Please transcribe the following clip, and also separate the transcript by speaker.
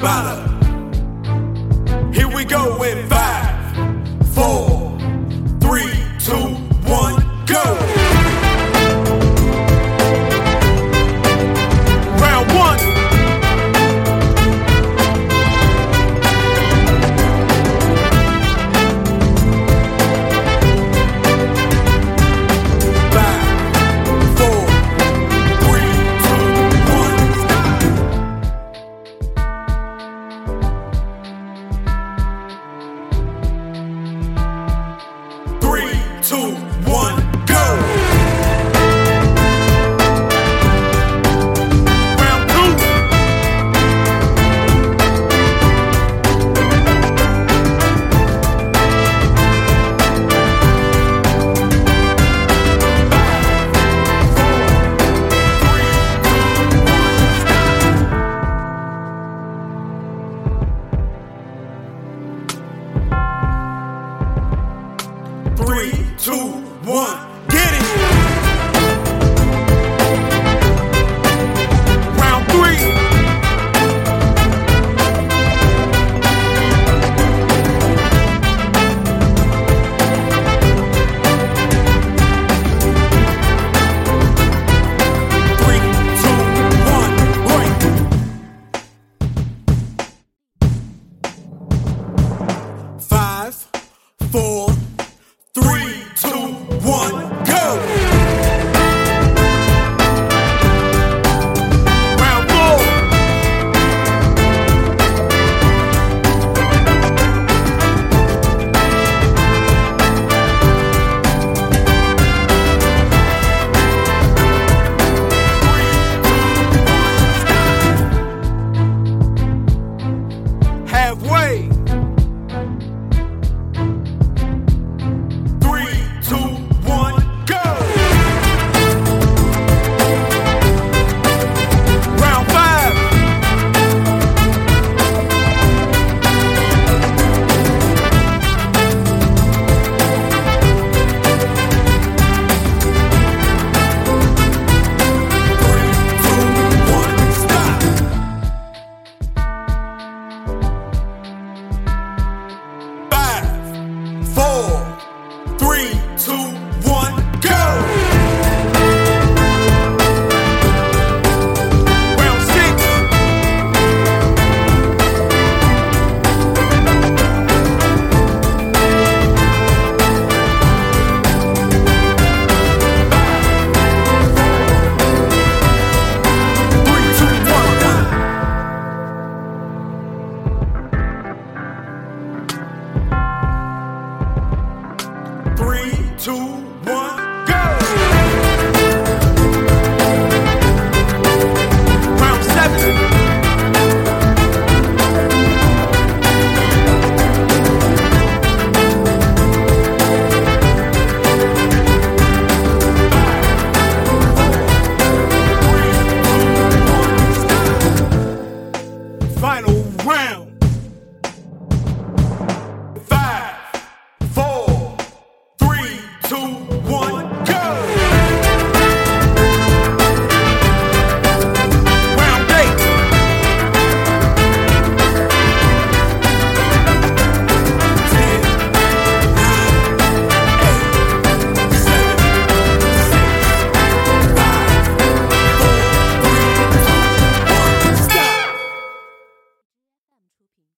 Speaker 1: batter. Here we go in five, four, two, one. One, get it. Round three. three two, one, break. Five, four two, one.